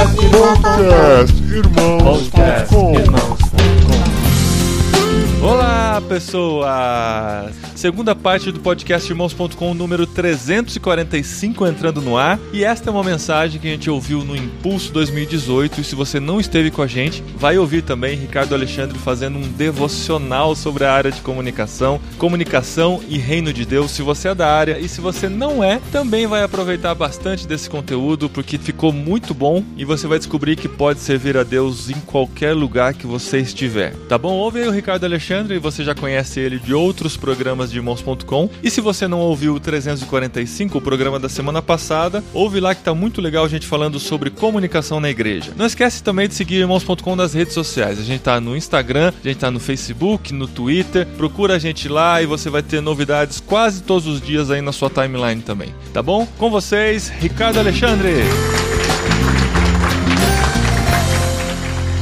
Podcast Irmãos.com Olá, pessoas! Segunda parte do podcast Irmãos.com, número 345 entrando no ar. E esta é uma mensagem que a gente ouviu no Impulso 2018. E se você não esteve com a gente, vai ouvir também Ricardo Alexandre fazendo um devocional sobre a área de comunicação, comunicação e reino de Deus. Se você é da área e se você não é, também vai aproveitar bastante desse conteúdo porque ficou muito bom e você vai descobrir que pode servir a Deus em qualquer lugar que você estiver. Tá bom? Ouve aí o Ricardo Alexandre e você já conhece ele de outros programas de irmãos.com. E se você não ouviu o 345, o programa da semana passada, ouve lá que tá muito legal a gente falando sobre comunicação na igreja. Não esquece também de seguir irmãos.com nas redes sociais. A gente tá no Instagram, a gente tá no Facebook, no Twitter. Procura a gente lá e você vai ter novidades quase todos os dias aí na sua timeline também. Tá bom? Com vocês, Ricardo Alexandre.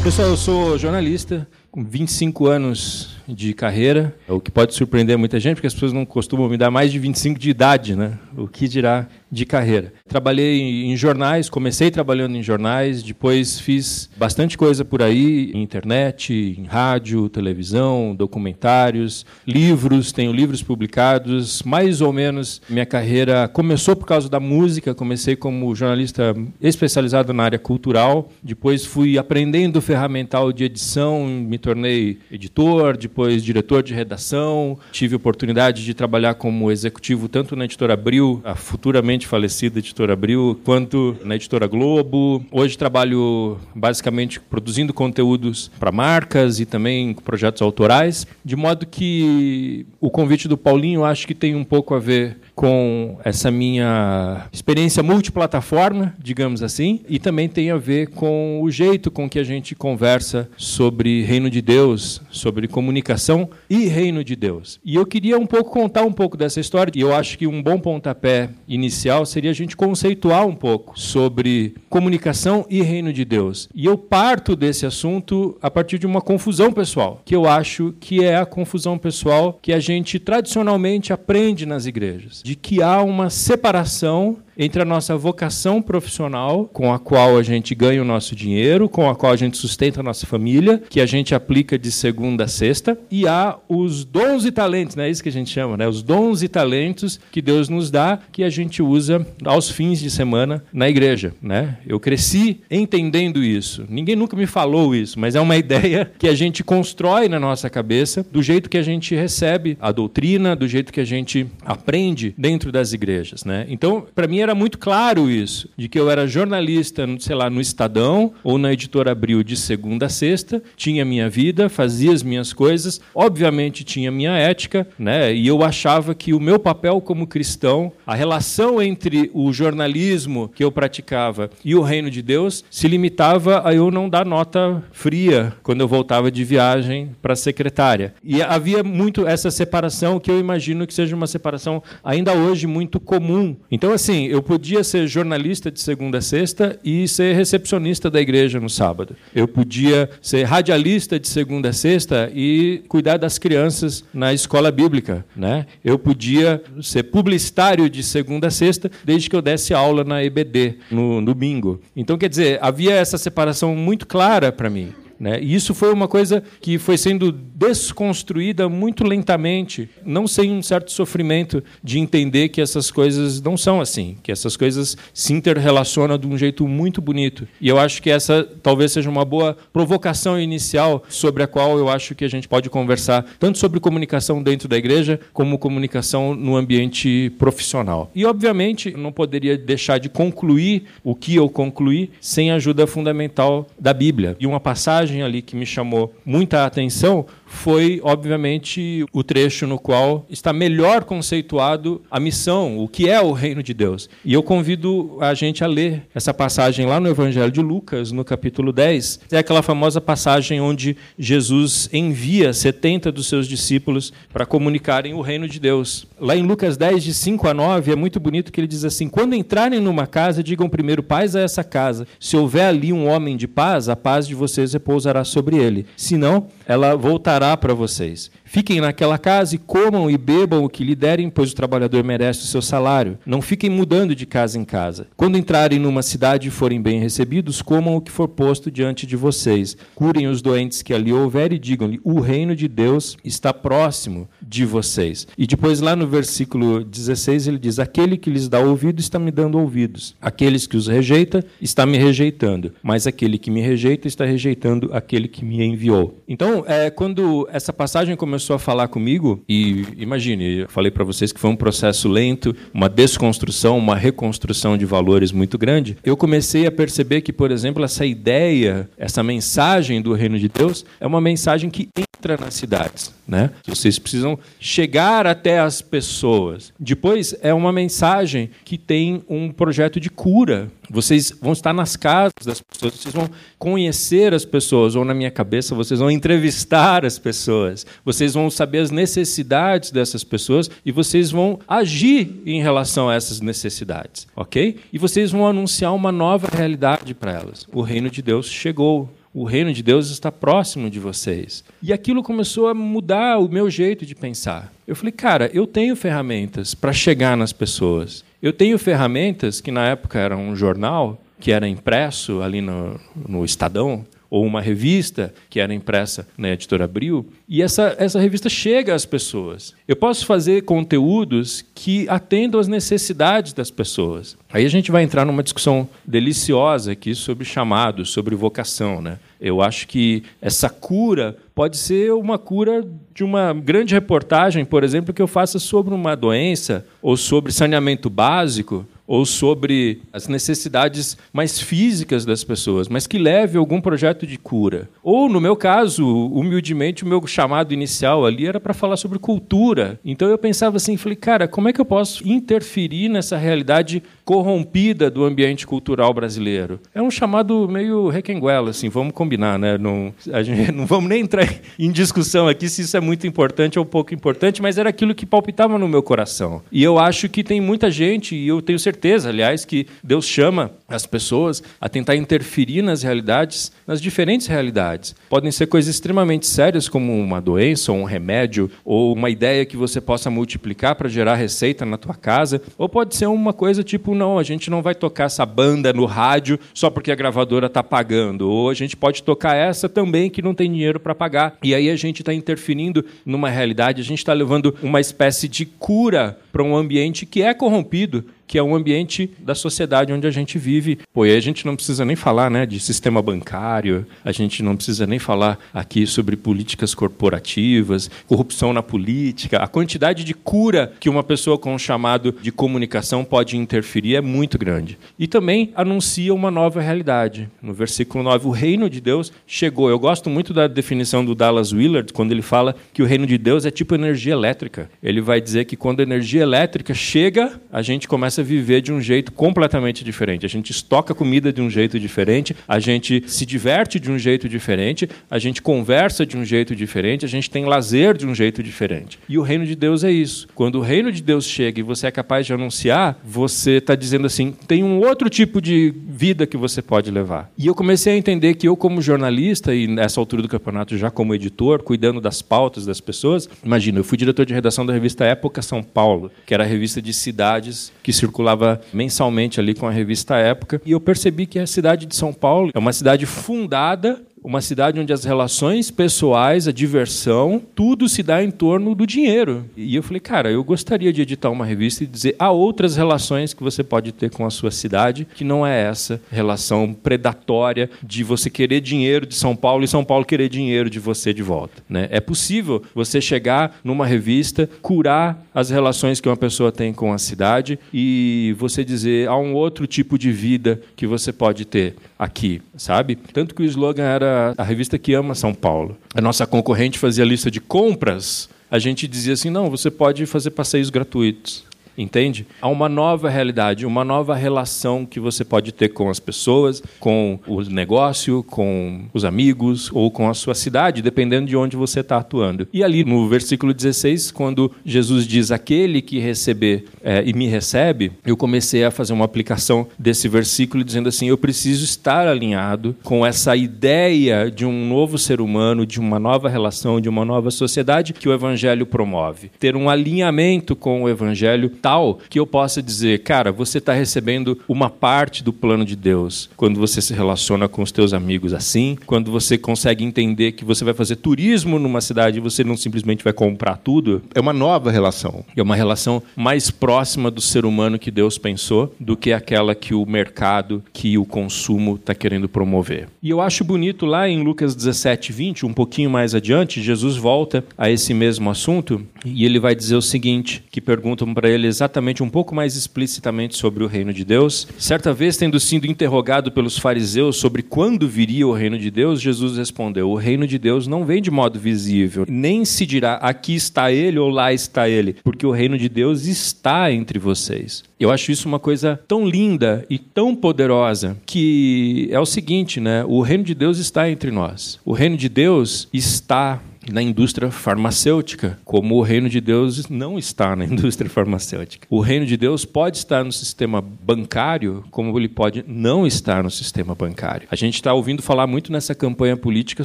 Pessoal, eu sou jornalista com 25 anos de carreira, o que pode surpreender muita gente, porque as pessoas não costumam me dar mais de 25 de idade, né? O que dirá de carreira. Trabalhei em jornais, comecei trabalhando em jornais, depois fiz bastante coisa por aí, internet, em rádio, televisão, documentários, livros, tenho livros publicados, mais ou menos minha carreira começou por causa da música, comecei como jornalista especializado na área cultural, depois fui aprendendo ferramental de edição, me tornei editor, depois diretor de redação, tive oportunidade de trabalhar como executivo tanto na editora Abril, a futuramente falecida editora Abril, quanto na editora Globo. Hoje trabalho basicamente produzindo conteúdos para marcas e também projetos autorais, de modo que o convite do Paulinho acho que tem um pouco a ver com essa minha experiência multiplataforma, digamos assim, e também tem a ver com o jeito com que a gente conversa sobre reino de Deus, sobre comunicação e reino de Deus. E eu queria um pouco contar um pouco dessa história, e eu acho que um bom pontapé inicial seria a gente conceituar um pouco sobre comunicação e reino de Deus. E eu parto desse assunto a partir de uma confusão pessoal, que eu acho que é a confusão pessoal que a gente tradicionalmente aprende nas igrejas de que há uma separação entre a nossa vocação profissional, com a qual a gente ganha o nosso dinheiro, com a qual a gente sustenta a nossa família, que a gente aplica de segunda a sexta, e há os dons e talentos, né? é isso que a gente chama, né? os dons e talentos que Deus nos dá, que a gente usa aos fins de semana na igreja. Né? Eu cresci entendendo isso. Ninguém nunca me falou isso, mas é uma ideia que a gente constrói na nossa cabeça do jeito que a gente recebe a doutrina, do jeito que a gente aprende dentro das igrejas. Né? Então, para mim, era muito claro isso, de que eu era jornalista, sei lá, no Estadão ou na editora Abril de segunda a sexta, tinha minha vida, fazia as minhas coisas, obviamente tinha minha ética, né? E eu achava que o meu papel como cristão, a relação entre o jornalismo que eu praticava e o reino de Deus se limitava a eu não dar nota fria quando eu voltava de viagem para a secretária. E havia muito essa separação que eu imagino que seja uma separação ainda hoje muito comum. Então assim, eu eu podia ser jornalista de segunda a sexta e ser recepcionista da igreja no sábado. Eu podia ser radialista de segunda a sexta e cuidar das crianças na escola bíblica. Né? Eu podia ser publicitário de segunda a sexta, desde que eu desse aula na EBD, no, bingo. Então, quer dizer, havia essa separação muito clara para mim. Né? E isso foi uma coisa que foi sendo desconstruída muito lentamente, não sem um certo sofrimento de entender que essas coisas não são assim, que essas coisas se interrelacionam de um jeito muito bonito. E eu acho que essa talvez seja uma boa provocação inicial sobre a qual eu acho que a gente pode conversar tanto sobre comunicação dentro da igreja como comunicação no ambiente profissional. E obviamente não poderia deixar de concluir o que eu concluí sem a ajuda fundamental da Bíblia. E uma passagem passagem ali que me chamou muita atenção foi, obviamente, o trecho no qual está melhor conceituado a missão, o que é o reino de Deus. E eu convido a gente a ler essa passagem lá no Evangelho de Lucas, no capítulo 10. É aquela famosa passagem onde Jesus envia 70 dos seus discípulos para comunicarem o reino de Deus. Lá em Lucas 10, de 5 a 9, é muito bonito que ele diz assim: Quando entrarem numa casa, digam primeiro paz a essa casa. Se houver ali um homem de paz, a paz de vocês repousará sobre ele. Se não, ela voltará para vocês. Fiquem naquela casa e comam e bebam o que lhe derem, pois o trabalhador merece o seu salário. Não fiquem mudando de casa em casa. Quando entrarem numa cidade e forem bem recebidos, comam o que for posto diante de vocês. Curem os doentes que ali houver e digam-lhe: o reino de Deus está próximo de vocês. E depois, lá no versículo 16, ele diz: Aquele que lhes dá ouvido está me dando ouvidos. Aqueles que os rejeita, está me rejeitando. Mas aquele que me rejeita está rejeitando aquele que me enviou. Então, é, quando essa passagem começou começou a falar comigo, e imagine, eu falei para vocês que foi um processo lento, uma desconstrução, uma reconstrução de valores muito grande, eu comecei a perceber que, por exemplo, essa ideia, essa mensagem do reino de Deus é uma mensagem que entra nas cidades. Né? Vocês precisam chegar até as pessoas. Depois, é uma mensagem que tem um projeto de cura. Vocês vão estar nas casas das pessoas, vocês vão conhecer as pessoas, ou na minha cabeça, vocês vão entrevistar as pessoas, vocês vão saber as necessidades dessas pessoas e vocês vão agir em relação a essas necessidades, ok? E vocês vão anunciar uma nova realidade para elas. O reino de Deus chegou, o reino de Deus está próximo de vocês. E aquilo começou a mudar o meu jeito de pensar. Eu falei, cara, eu tenho ferramentas para chegar nas pessoas. Eu tenho ferramentas que na época era um jornal, que era impresso ali no, no Estadão, ou uma revista que era impressa na editora Abril, e essa, essa revista chega às pessoas. Eu posso fazer conteúdos que atendam às necessidades das pessoas. Aí a gente vai entrar numa discussão deliciosa aqui sobre chamados, sobre vocação. Né? Eu acho que essa cura pode ser uma cura de uma grande reportagem, por exemplo, que eu faça sobre uma doença ou sobre saneamento básico ou sobre as necessidades mais físicas das pessoas, mas que leve algum projeto de cura. Ou, no meu caso, humildemente, o meu chamado inicial ali era para falar sobre cultura. Então eu pensava assim, falei, cara, como é que eu posso interferir nessa realidade corrompida do ambiente cultural brasileiro? É um chamado meio requenguela, assim, vamos combinar, né? Não, gente, não vamos nem entrar em discussão aqui se isso é muito importante ou pouco importante, mas era aquilo que palpitava no meu coração. E eu acho que tem muita gente, e eu tenho certeza certeza, aliás, que Deus chama as pessoas a tentar interferir nas realidades, nas diferentes realidades. Podem ser coisas extremamente sérias, como uma doença, ou um remédio, ou uma ideia que você possa multiplicar para gerar receita na tua casa, ou pode ser uma coisa tipo, não, a gente não vai tocar essa banda no rádio só porque a gravadora está pagando, ou a gente pode tocar essa também que não tem dinheiro para pagar. E aí a gente está interferindo numa realidade, a gente está levando uma espécie de cura para um ambiente que é corrompido que é o ambiente da sociedade onde a gente vive. Pô, e a gente não precisa nem falar né, de sistema bancário, a gente não precisa nem falar aqui sobre políticas corporativas, corrupção na política. A quantidade de cura que uma pessoa com um chamado de comunicação pode interferir é muito grande. E também anuncia uma nova realidade. No versículo 9, o reino de Deus chegou. Eu gosto muito da definição do Dallas Willard, quando ele fala que o reino de Deus é tipo energia elétrica. Ele vai dizer que quando a energia elétrica chega, a gente começa começa a viver de um jeito completamente diferente. A gente estoca comida de um jeito diferente, a gente se diverte de um jeito diferente, a gente conversa de um jeito diferente, a gente tem lazer de um jeito diferente. E o reino de Deus é isso. Quando o reino de Deus chega e você é capaz de anunciar, você está dizendo assim: tem um outro tipo de vida que você pode levar. E eu comecei a entender que eu, como jornalista, e nessa altura do campeonato já como editor, cuidando das pautas das pessoas, imagina, eu fui diretor de redação da revista Época São Paulo, que era a revista de cidades que se circulava mensalmente ali com a revista Época, e eu percebi que a cidade de São Paulo é uma cidade fundada uma cidade onde as relações pessoais, a diversão, tudo se dá em torno do dinheiro. E eu falei, cara, eu gostaria de editar uma revista e dizer há outras relações que você pode ter com a sua cidade que não é essa relação predatória de você querer dinheiro de São Paulo e São Paulo querer dinheiro de você de volta. Né? É possível você chegar numa revista, curar as relações que uma pessoa tem com a cidade e você dizer há um outro tipo de vida que você pode ter aqui, sabe? Tanto que o slogan era a revista que ama São Paulo. A nossa concorrente fazia lista de compras, a gente dizia assim: não, você pode fazer passeios gratuitos. Entende? Há uma nova realidade, uma nova relação que você pode ter com as pessoas, com o negócio, com os amigos ou com a sua cidade, dependendo de onde você está atuando. E ali no versículo 16, quando Jesus diz: Aquele que receber é, e me recebe, eu comecei a fazer uma aplicação desse versículo dizendo assim: eu preciso estar alinhado com essa ideia de um novo ser humano, de uma nova relação, de uma nova sociedade que o Evangelho promove. Ter um alinhamento com o Evangelho tal que eu possa dizer, cara, você está recebendo uma parte do plano de Deus quando você se relaciona com os teus amigos assim, quando você consegue entender que você vai fazer turismo numa cidade e você não simplesmente vai comprar tudo. É uma nova relação. É uma relação mais próxima do ser humano que Deus pensou do que aquela que o mercado, que o consumo está querendo promover. E eu acho bonito lá em Lucas 17, 20, um pouquinho mais adiante, Jesus volta a esse mesmo assunto e ele vai dizer o seguinte: que perguntam para ele exatamente um pouco mais explicitamente sobre o reino de Deus. Certa vez, tendo sido interrogado pelos fariseus sobre quando viria o reino de Deus, Jesus respondeu: O reino de Deus não vem de modo visível, nem se dirá aqui está ele ou lá está ele, porque o reino de Deus está entre vocês. Eu acho isso uma coisa tão linda e tão poderosa que é o seguinte, né? O reino de Deus está entre nós. O reino de Deus está na indústria farmacêutica, como o reino de Deus não está na indústria farmacêutica. O reino de Deus pode estar no sistema bancário, como ele pode não estar no sistema bancário. A gente está ouvindo falar muito nessa campanha política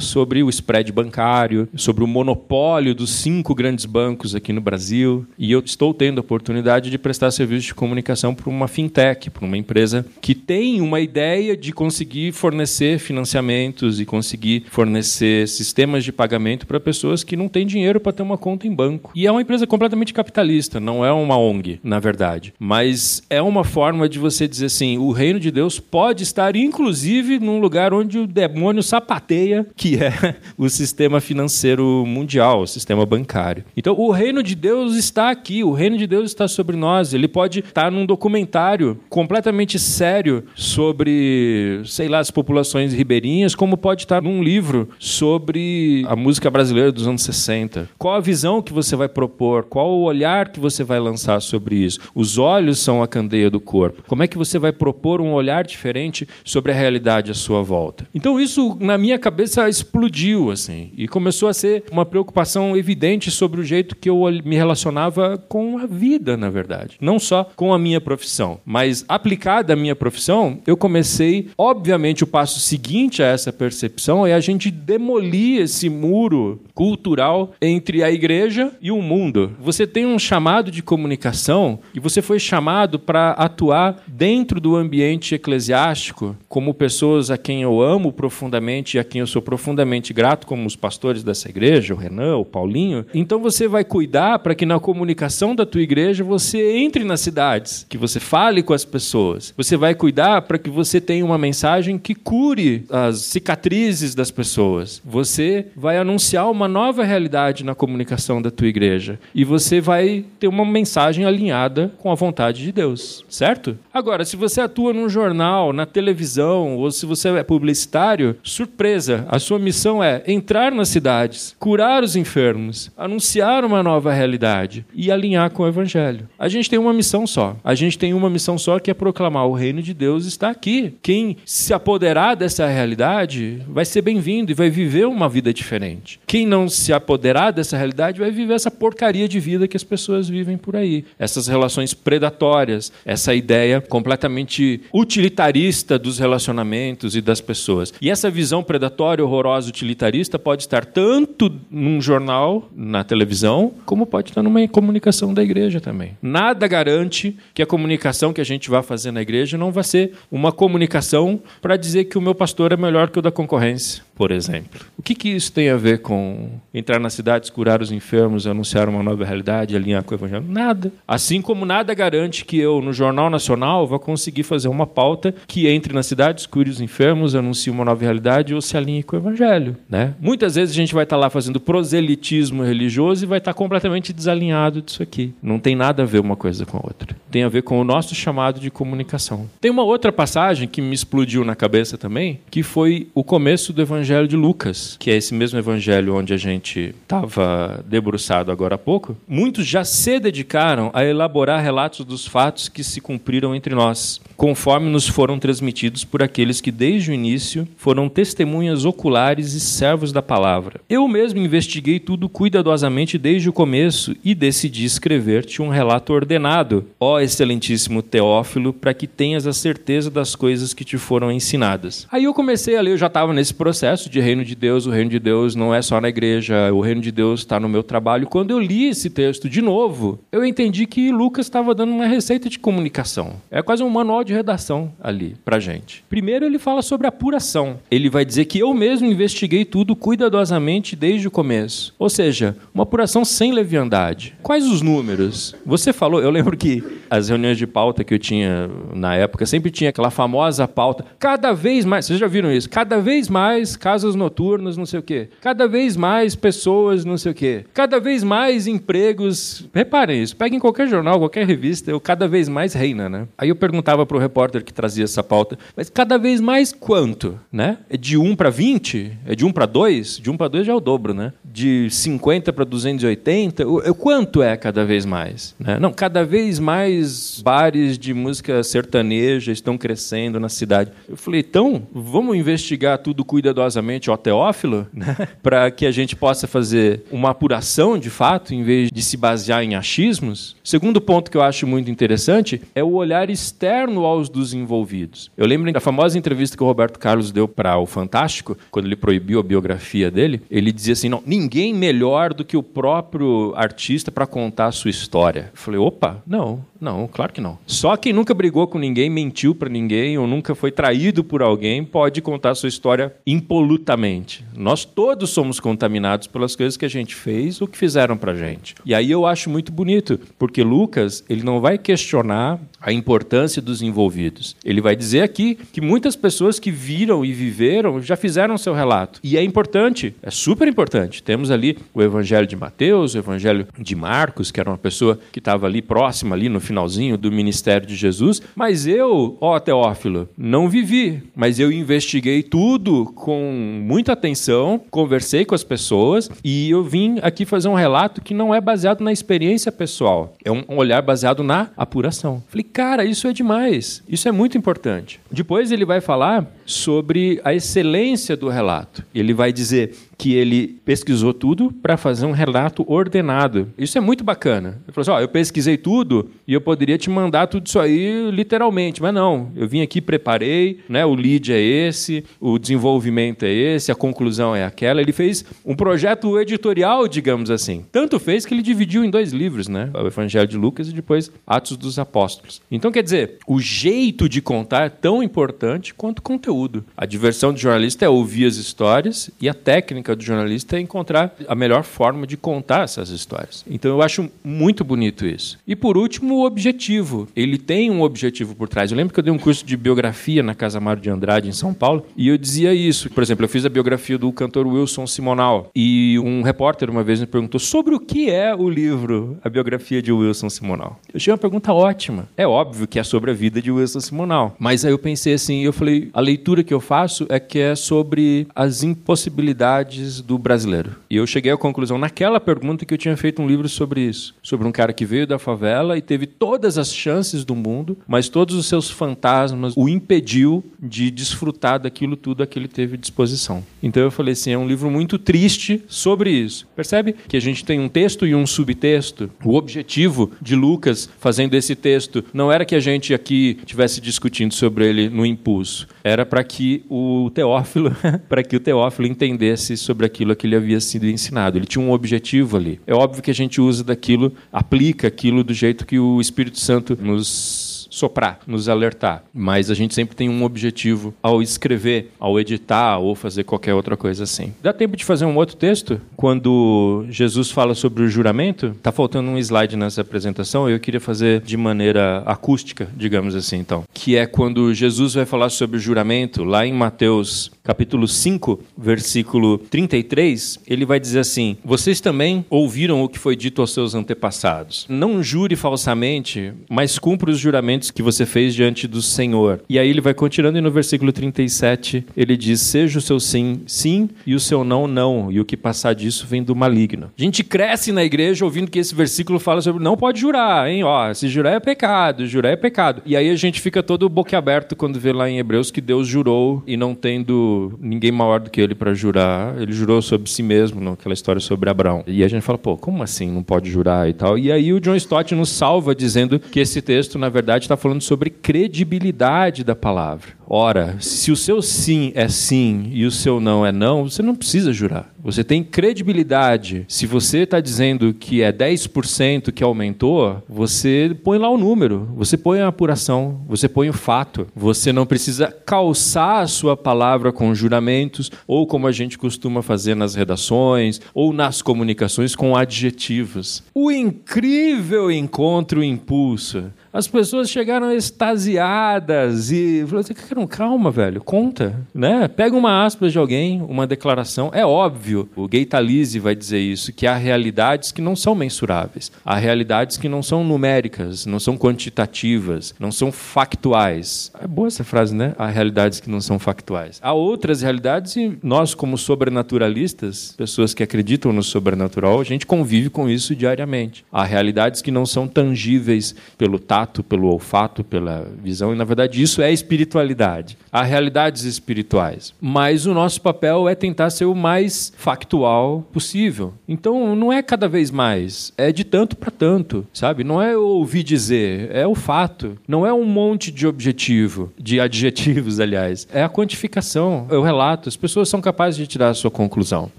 sobre o spread bancário, sobre o monopólio dos cinco grandes bancos aqui no Brasil, e eu estou tendo a oportunidade de prestar serviço de comunicação para uma fintech, para uma empresa que tem uma ideia de conseguir fornecer financiamentos e conseguir fornecer sistemas de pagamento para pessoas pessoas que não têm dinheiro para ter uma conta em banco. E é uma empresa completamente capitalista, não é uma ONG, na verdade. Mas é uma forma de você dizer assim: o reino de Deus pode estar, inclusive, num lugar onde o demônio sapateia, que é o sistema financeiro mundial, o sistema bancário. Então, o reino de Deus está aqui, o reino de Deus está sobre nós. Ele pode estar num documentário completamente sério sobre, sei lá, as populações ribeirinhas, como pode estar num livro sobre a música brasileira brasileiro dos anos 60? Qual a visão que você vai propor? Qual o olhar que você vai lançar sobre isso? Os olhos são a candeia do corpo. Como é que você vai propor um olhar diferente sobre a realidade à sua volta? Então isso na minha cabeça explodiu assim e começou a ser uma preocupação evidente sobre o jeito que eu me relacionava com a vida, na verdade, não só com a minha profissão, mas aplicada à minha profissão, eu comecei, obviamente, o passo seguinte a essa percepção é a gente demolir esse muro cultural entre a igreja e o mundo. Você tem um chamado de comunicação e você foi chamado para atuar dentro do ambiente eclesiástico como pessoas a quem eu amo profundamente e a quem eu sou profundamente grato, como os pastores dessa igreja, o Renan, o Paulinho. Então você vai cuidar para que na comunicação da tua igreja você entre nas cidades, que você fale com as pessoas. Você vai cuidar para que você tenha uma mensagem que cure as cicatrizes das pessoas. Você vai anunciar uma nova realidade na comunicação da tua igreja. E você vai ter uma mensagem alinhada com a vontade de Deus, certo? Agora, se você atua num jornal, na televisão, ou se você é publicitário, surpresa, a sua missão é entrar nas cidades, curar os enfermos, anunciar uma nova realidade e alinhar com o evangelho. A gente tem uma missão só. A gente tem uma missão só que é proclamar o reino de Deus está aqui. Quem se apoderar dessa realidade vai ser bem-vindo e vai viver uma vida diferente. Quem não se apoderar dessa realidade vai viver essa porcaria de vida que as pessoas vivem por aí. Essas relações predatórias, essa ideia completamente utilitarista dos relacionamentos e das pessoas. E essa visão predatória, horrorosa, utilitarista pode estar tanto num jornal, na televisão, como pode estar numa comunicação da igreja também. Nada garante que a comunicação que a gente vai fazer na igreja não vai ser uma comunicação para dizer que o meu pastor é melhor que o da concorrência por exemplo. O que, que isso tem a ver com entrar nas cidades, curar os enfermos, anunciar uma nova realidade, alinhar com o evangelho? Nada. Assim como nada garante que eu, no Jornal Nacional, vá conseguir fazer uma pauta que entre nas cidades, cure os enfermos, anuncie uma nova realidade ou se alinhe com o evangelho. Né? Muitas vezes a gente vai estar lá fazendo proselitismo religioso e vai estar completamente desalinhado disso aqui. Não tem nada a ver uma coisa com a outra. Tem a ver com o nosso chamado de comunicação. Tem uma outra passagem que me explodiu na cabeça também, que foi o começo do evangelho Evangelho de Lucas, que é esse mesmo evangelho onde a gente estava debruçado agora há pouco, muitos já se dedicaram a elaborar relatos dos fatos que se cumpriram entre nós, conforme nos foram transmitidos por aqueles que desde o início foram testemunhas oculares e servos da palavra. Eu mesmo investiguei tudo cuidadosamente desde o começo e decidi escrever-te um relato ordenado, ó excelentíssimo Teófilo, para que tenhas a certeza das coisas que te foram ensinadas. Aí eu comecei a ler, eu já estava nesse processo de reino de Deus, o reino de Deus não é só na igreja, o reino de Deus está no meu trabalho. Quando eu li esse texto de novo, eu entendi que Lucas estava dando uma receita de comunicação. É quase um manual de redação ali para gente. Primeiro ele fala sobre apuração. Ele vai dizer que eu mesmo investiguei tudo cuidadosamente desde o começo. Ou seja, uma apuração sem leviandade. Quais os números? Você falou, eu lembro que as reuniões de pauta que eu tinha na época sempre tinha aquela famosa pauta. Cada vez mais, vocês já viram isso? Cada vez mais casas noturnas, não sei o quê. Cada vez mais pessoas, não sei o quê. Cada vez mais empregos. Reparem isso, peguem qualquer jornal, qualquer revista, eu cada vez mais reina, né? Aí eu perguntava para o repórter que trazia essa pauta, mas cada vez mais quanto, né? É de 1 para 20? É de 1 para 2? De 1 para 2 já é o dobro, né? De 50 para 280? O, quanto é cada vez mais? Né? Não, cada vez mais bares de música sertaneja estão crescendo na cidade. Eu falei, então, vamos investigar tudo cuidadosamente, ó Teófilo, né? para que a gente possa fazer uma apuração de fato, em vez de se basear em achismos. Segundo ponto que eu acho muito interessante é o olhar externo aos dos envolvidos. Eu lembro da famosa entrevista que o Roberto Carlos deu para o Fantástico, quando ele proibiu a biografia dele. Ele dizia assim: não, ninguém melhor do que o próprio artista para contar a sua história. Eu falei, opa, não, não, claro que não. Só quem nunca brigou com ninguém, mentiu para ninguém ou nunca foi traído por alguém pode contar sua história impolutamente. Nós todos somos contaminados pelas coisas que a gente fez ou que fizeram para gente. E aí eu acho muito bonito, porque Lucas ele não vai questionar a importância dos envolvidos. Ele vai dizer aqui que muitas pessoas que viram e viveram já fizeram seu relato. E é importante, é super importante. Temos ali o Evangelho de Mateus, o Evangelho de Marcos, que era uma pessoa que estava ali próxima, ali no finalzinho do ministério de Jesus. Mas eu, ó Teófilo, não vivi, mas eu investiguei tudo com muita atenção, conversei com as pessoas e eu vim aqui fazer um relato que não é baseado na experiência pessoal, é um olhar baseado na apuração. Falei, cara, isso é demais, isso é muito importante. Depois ele vai falar sobre a excelência do relato. Ele vai dizer que ele pesquisou tudo para fazer um relato ordenado. Isso é muito bacana. Ele falou assim: ó, eu pesquisei tudo e eu poderia te mandar tudo isso aí literalmente, mas não. Eu vim aqui, preparei, né? O lead é esse, o desenvolvimento é esse, a conclusão é aquela. Ele fez um projeto editorial, digamos assim. Tanto fez que ele dividiu em dois livros, né? O Evangelho de Lucas e depois Atos dos Apóstolos. Então, quer dizer, o jeito de contar é tão importante quanto o conteúdo. A diversão do jornalista é ouvir as histórias e a técnica do jornalista é encontrar a melhor forma de contar essas histórias. Então, eu acho muito bonito isso. E por último, o objetivo. Ele tem um objetivo por trás. Eu lembro que eu dei um curso de biografia na Casa Mário de Andrade, em São Paulo, e eu dizia isso. Por exemplo, eu fiz a biografia do cantor Wilson Simonal, e um repórter uma vez me perguntou sobre o que é o livro, a biografia de Wilson Simonal. Eu achei uma pergunta ótima. É óbvio que é sobre a vida de Wilson Simonal, mas aí eu pensei assim, eu falei, a leitura que eu faço é que é sobre as impossibilidades do brasileiro. E eu cheguei à conclusão naquela pergunta que eu tinha feito um livro sobre isso, sobre um cara que veio da favela e teve todas as chances do mundo, mas todos os seus fantasmas o impediu de desfrutar daquilo tudo que ele teve disposição. Então eu falei assim, é um livro muito triste sobre isso. Percebe que a gente tem um texto e um subtexto. O objetivo de Lucas fazendo esse texto não era que a gente aqui tivesse discutindo sobre ele no impulso, era para que o Teófilo, para que o Teófilo entendesse sobre aquilo que ele havia sido ensinado. Ele tinha um objetivo ali. É óbvio que a gente usa daquilo, aplica aquilo do jeito que o Espírito Santo nos soprar, nos alertar. Mas a gente sempre tem um objetivo ao escrever, ao editar ou fazer qualquer outra coisa assim. Dá tempo de fazer um outro texto? Quando Jesus fala sobre o juramento, tá faltando um slide nessa apresentação, eu queria fazer de maneira acústica, digamos assim, então. Que é quando Jesus vai falar sobre o juramento, lá em Mateus capítulo 5, versículo 33, ele vai dizer assim: Vocês também ouviram o que foi dito aos seus antepassados. Não jure falsamente, mas cumpra os juramentos que você fez diante do Senhor. E aí ele vai continuando e no versículo 37 ele diz: Seja o seu sim, sim, e o seu não, não. E o que passar disso vem do maligno. A gente cresce na igreja ouvindo que esse versículo fala sobre não pode jurar, hein? Ó, se jurar é pecado, jurar é pecado. E aí a gente fica todo boquiaberto quando vê lá em Hebreus que Deus jurou e não tendo ninguém maior do que ele para jurar, ele jurou sobre si mesmo, naquela história sobre Abraão. E a gente fala, pô, como assim não pode jurar e tal? E aí o John Stott nos salva dizendo que esse texto, na verdade, está falando sobre credibilidade da palavra. Ora, se o seu sim é sim e o seu não é não, você não precisa jurar. Você tem credibilidade. Se você está dizendo que é 10% que aumentou, você põe lá o número, você põe a apuração, você põe o fato. Você não precisa calçar a sua palavra com juramentos, ou como a gente costuma fazer nas redações, ou nas comunicações com adjetivos. O incrível encontro impulso as pessoas chegaram extasiadas e falaram assim, calma, velho, conta, né? Pega uma aspas de alguém, uma declaração. É óbvio, o Gay Talese vai dizer isso, que há realidades que não são mensuráveis. Há realidades que não são numéricas, não são quantitativas, não são factuais. É boa essa frase, né? Há realidades que não são factuais. Há outras realidades e nós, como sobrenaturalistas, pessoas que acreditam no sobrenatural, a gente convive com isso diariamente. Há realidades que não são tangíveis pelo tato tato, pelo olfato, pela visão, e na verdade isso é espiritualidade. Há realidades espirituais. Mas o nosso papel é tentar ser o mais factual possível. Então não é cada vez mais, é de tanto para tanto, sabe? Não é ouvir dizer, é o fato. Não é um monte de objetivo, de adjetivos, aliás. É a quantificação, é o relato. As pessoas são capazes de tirar a sua conclusão.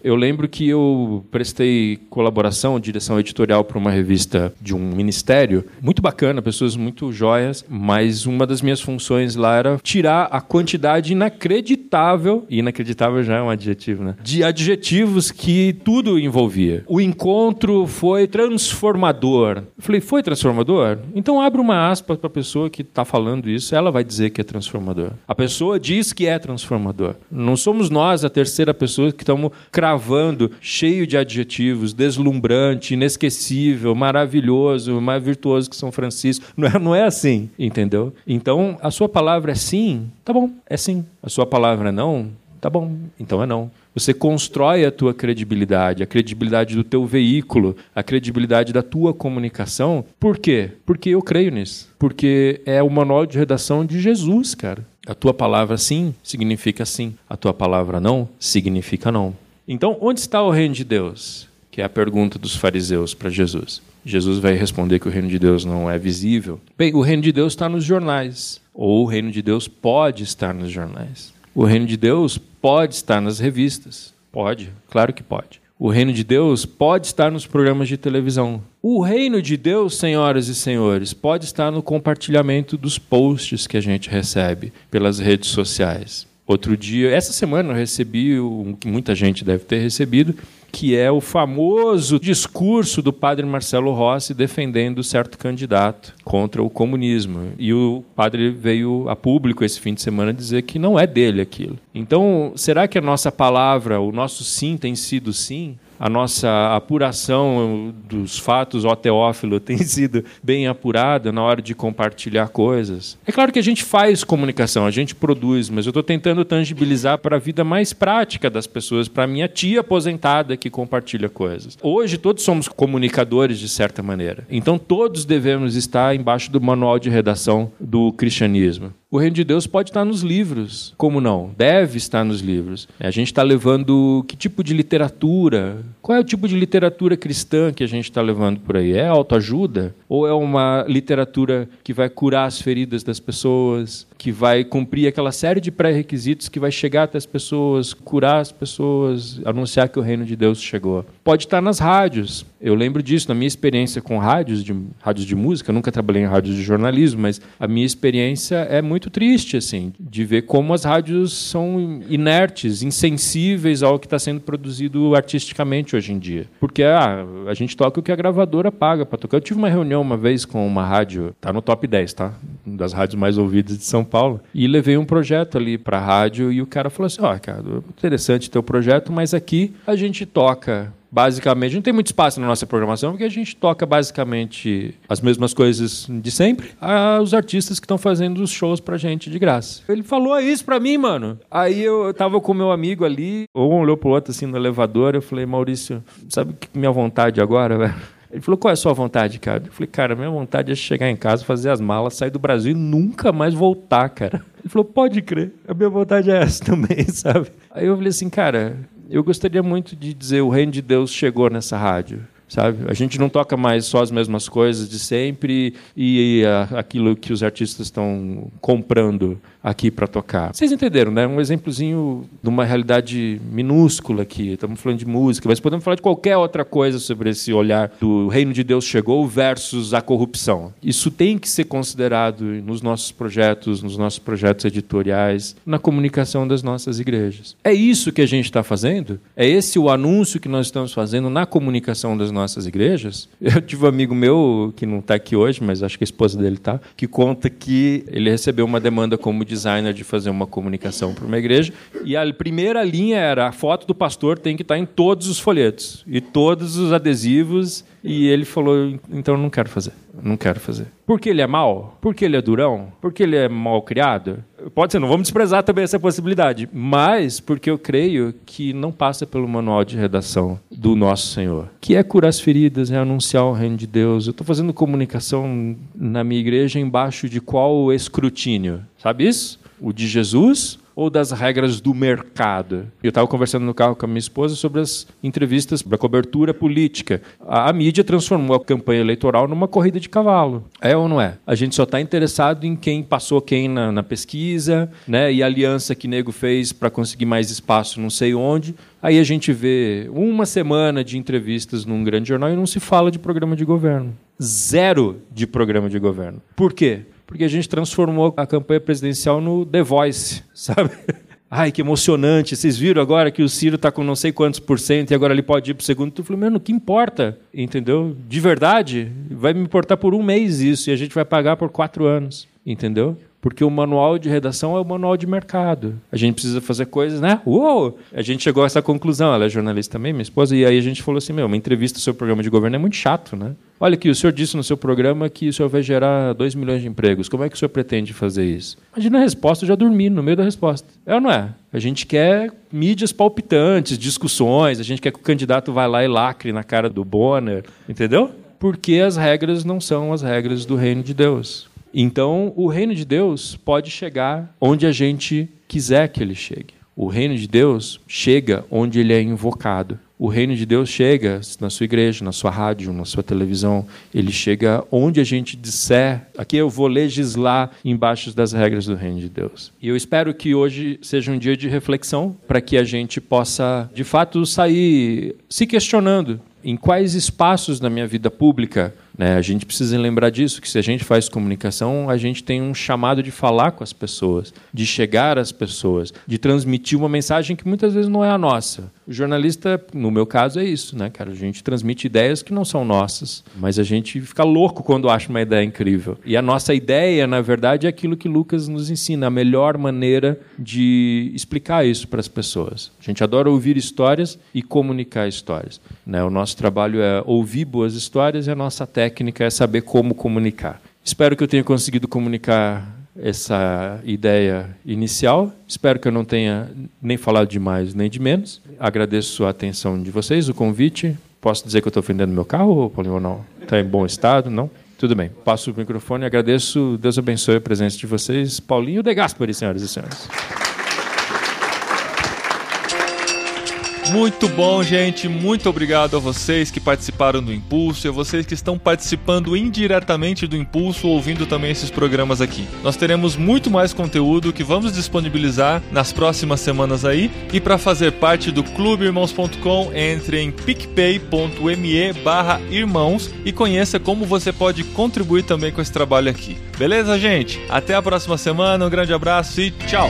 Eu lembro que eu prestei colaboração, direção editorial para uma revista de um ministério, muito bacana, pessoas muito joias, mas uma das minhas funções lá era tirar a quantidade inacreditável, inacreditável já é um adjetivo, né? De adjetivos que tudo envolvia. O encontro foi transformador. Eu falei, foi transformador? Então abre uma aspa para a pessoa que está falando isso, ela vai dizer que é transformador. A pessoa diz que é transformador. Não somos nós a terceira pessoa que estamos cravando, cheio de adjetivos, deslumbrante, inesquecível, maravilhoso, mais virtuoso que São Francisco. Não não é assim, entendeu? Então, a sua palavra é sim, tá bom, é sim. A sua palavra é não, tá bom, então é não. Você constrói a tua credibilidade, a credibilidade do teu veículo, a credibilidade da tua comunicação. Por quê? Porque eu creio nisso. Porque é o manual de redação de Jesus, cara. A tua palavra sim significa sim. A tua palavra não significa não. Então, onde está o reino de Deus? Que é a pergunta dos fariseus para Jesus. Jesus vai responder que o reino de Deus não é visível. Bem, o reino de Deus está nos jornais, ou o reino de Deus pode estar nos jornais. O reino de Deus pode estar nas revistas. Pode, claro que pode. O reino de Deus pode estar nos programas de televisão. O reino de Deus, senhoras e senhores, pode estar no compartilhamento dos posts que a gente recebe pelas redes sociais. Outro dia, essa semana eu recebi muita gente deve ter recebido, que é o famoso discurso do padre Marcelo Rossi defendendo certo candidato contra o comunismo. E o padre veio a público esse fim de semana dizer que não é dele aquilo. Então, será que a nossa palavra, o nosso sim tem sido sim? A nossa apuração dos fatos, ó teófilo, tem sido bem apurada na hora de compartilhar coisas. É claro que a gente faz comunicação, a gente produz, mas eu estou tentando tangibilizar para a vida mais prática das pessoas, para a minha tia aposentada que compartilha coisas. Hoje todos somos comunicadores de certa maneira, então todos devemos estar embaixo do manual de redação do cristianismo. O reino de Deus pode estar nos livros. Como não? Deve estar nos livros. A gente está levando que tipo de literatura? Qual é o tipo de literatura cristã que a gente está levando por aí? É autoajuda? Ou é uma literatura que vai curar as feridas das pessoas? Que vai cumprir aquela série de pré-requisitos que vai chegar até as pessoas, curar as pessoas, anunciar que o reino de Deus chegou? Pode estar nas rádios. Eu lembro disso na minha experiência com rádios de, rádios de música. Eu nunca trabalhei em rádios de jornalismo, mas a minha experiência é muito triste, assim, de ver como as rádios são inertes, insensíveis ao que está sendo produzido artisticamente hoje em dia. Porque ah, a gente toca o que a gravadora paga para tocar. Eu tive uma reunião uma vez com uma rádio, tá no top 10, tá? Das rádios mais ouvidas de São Paulo, e levei um projeto ali para a rádio e o cara falou assim: ó, oh, cara, interessante teu projeto, mas aqui a gente toca basicamente, não tem muito espaço na nossa programação, porque a gente toca basicamente as mesmas coisas de sempre, aos artistas que estão fazendo os shows pra gente de graça. Ele falou isso pra mim, mano. Aí eu tava com meu amigo ali, um olhou pro outro assim no elevador, eu falei, Maurício, sabe que minha vontade agora, velho? Ele falou, qual é a sua vontade, cara? Eu falei, cara, minha vontade é chegar em casa, fazer as malas, sair do Brasil e nunca mais voltar, cara. Ele falou, pode crer, a minha vontade é essa também, sabe? Aí eu falei assim, cara, eu gostaria muito de dizer o reino de Deus chegou nessa rádio sabe? A gente não toca mais só as mesmas coisas de sempre e, aquilo que os artistas estão comprando aqui para tocar. Vocês entenderam, né? Um exemplozinho de uma realidade minúscula aqui. Estamos falando de música, mas podemos falar de qualquer outra coisa sobre esse olhar do reino de Deus chegou versus a corrupção. Isso tem que ser considerado nos nossos projetos, nos nossos projetos editoriais, na comunicação das nossas igrejas. É isso que a gente está fazendo? É esse o anúncio que nós estamos fazendo na comunicação das nossas igrejas? Eu tive um amigo meu que não está aqui hoje, mas acho que a esposa dele está, que conta que ele recebeu uma demanda como designer de fazer uma comunicação para uma igreja. E a primeira linha era a foto do pastor tem que estar em todos os folhetos e todos os adesivos. E ele falou: então não quero fazer, não quero fazer. Porque ele é mau? Porque ele é durão? Porque ele é mal criado? Pode ser, não vamos desprezar também essa possibilidade, mas porque eu creio que não passa pelo manual de redação do nosso Senhor, que é curar as feridas, é anunciar o reino de Deus. Eu estou fazendo comunicação na minha igreja embaixo de qual escrutínio? Sabe isso? O de Jesus ou das regras do mercado? Eu estava conversando no carro com a minha esposa sobre as entrevistas para cobertura política. A, a, mídia transformou a campanha eleitoral numa corrida de cavalo. É ou não é? A gente só está interessado em quem passou quem na, na pesquisa, né? E a aliança que nego fez para conseguir mais espaço, não sei onde. Aí a gente vê uma semana de entrevistas num grande jornal e não se fala de programa de governo. Zero de programa de governo. Por quê? Porque a gente transformou a campanha presidencial no The Voice, sabe? Ai, que emocionante. Vocês viram agora que o Ciro está com não sei quantos por cento e agora ele pode ir para o segundo? Eu falei, mano, o que importa? Entendeu? De verdade, vai me importar por um mês isso e a gente vai pagar por quatro anos. Entendeu? Porque o manual de redação é o manual de mercado. A gente precisa fazer coisas, né? Uou! A gente chegou a essa conclusão. Ela é jornalista também, minha esposa, e aí a gente falou assim: meu, uma entrevista sobre o programa de governo é muito chato, né? Olha aqui, o senhor disse no seu programa que o senhor vai gerar 2 milhões de empregos. Como é que o senhor pretende fazer isso? Imagina a resposta, eu já dormi no meio da resposta. É ou não é? A gente quer mídias palpitantes, discussões, a gente quer que o candidato vá lá e lacre na cara do Bonner, entendeu? Porque as regras não são as regras do reino de Deus. Então, o reino de Deus pode chegar onde a gente quiser que ele chegue. O reino de Deus chega onde ele é invocado. O reino de Deus chega na sua igreja, na sua rádio, na sua televisão. Ele chega onde a gente disser. Aqui eu vou legislar embaixo das regras do reino de Deus. E eu espero que hoje seja um dia de reflexão para que a gente possa, de fato, sair se questionando em quais espaços da minha vida pública né? A gente precisa lembrar disso, que se a gente faz comunicação, a gente tem um chamado de falar com as pessoas, de chegar às pessoas, de transmitir uma mensagem que muitas vezes não é a nossa. O jornalista, no meu caso, é isso, né, cara? A gente transmite ideias que não são nossas, mas a gente fica louco quando acha uma ideia incrível. E a nossa ideia, na verdade, é aquilo que Lucas nos ensina, a melhor maneira de explicar isso para as pessoas. A gente adora ouvir histórias e comunicar histórias. Né? O nosso trabalho é ouvir boas histórias e a nossa técnica técnica é saber como comunicar. Espero que eu tenha conseguido comunicar essa ideia inicial. Espero que eu não tenha nem falado de mais nem de menos. Agradeço a atenção de vocês, o convite. Posso dizer que eu estou vendendo meu carro, Paulinho, ou não? Está em bom estado? Não? Tudo bem. Passo o microfone. Agradeço. Deus abençoe a presença de vocês. Paulinho de Gaspari, senhoras e senhores. Muito bom, gente. Muito obrigado a vocês que participaram do Impulso e a vocês que estão participando indiretamente do Impulso, ouvindo também esses programas aqui. Nós teremos muito mais conteúdo que vamos disponibilizar nas próximas semanas aí. E para fazer parte do clubeirmãos.com, entre em picpay.me barra irmãos e conheça como você pode contribuir também com esse trabalho aqui. Beleza, gente? Até a próxima semana, um grande abraço e tchau!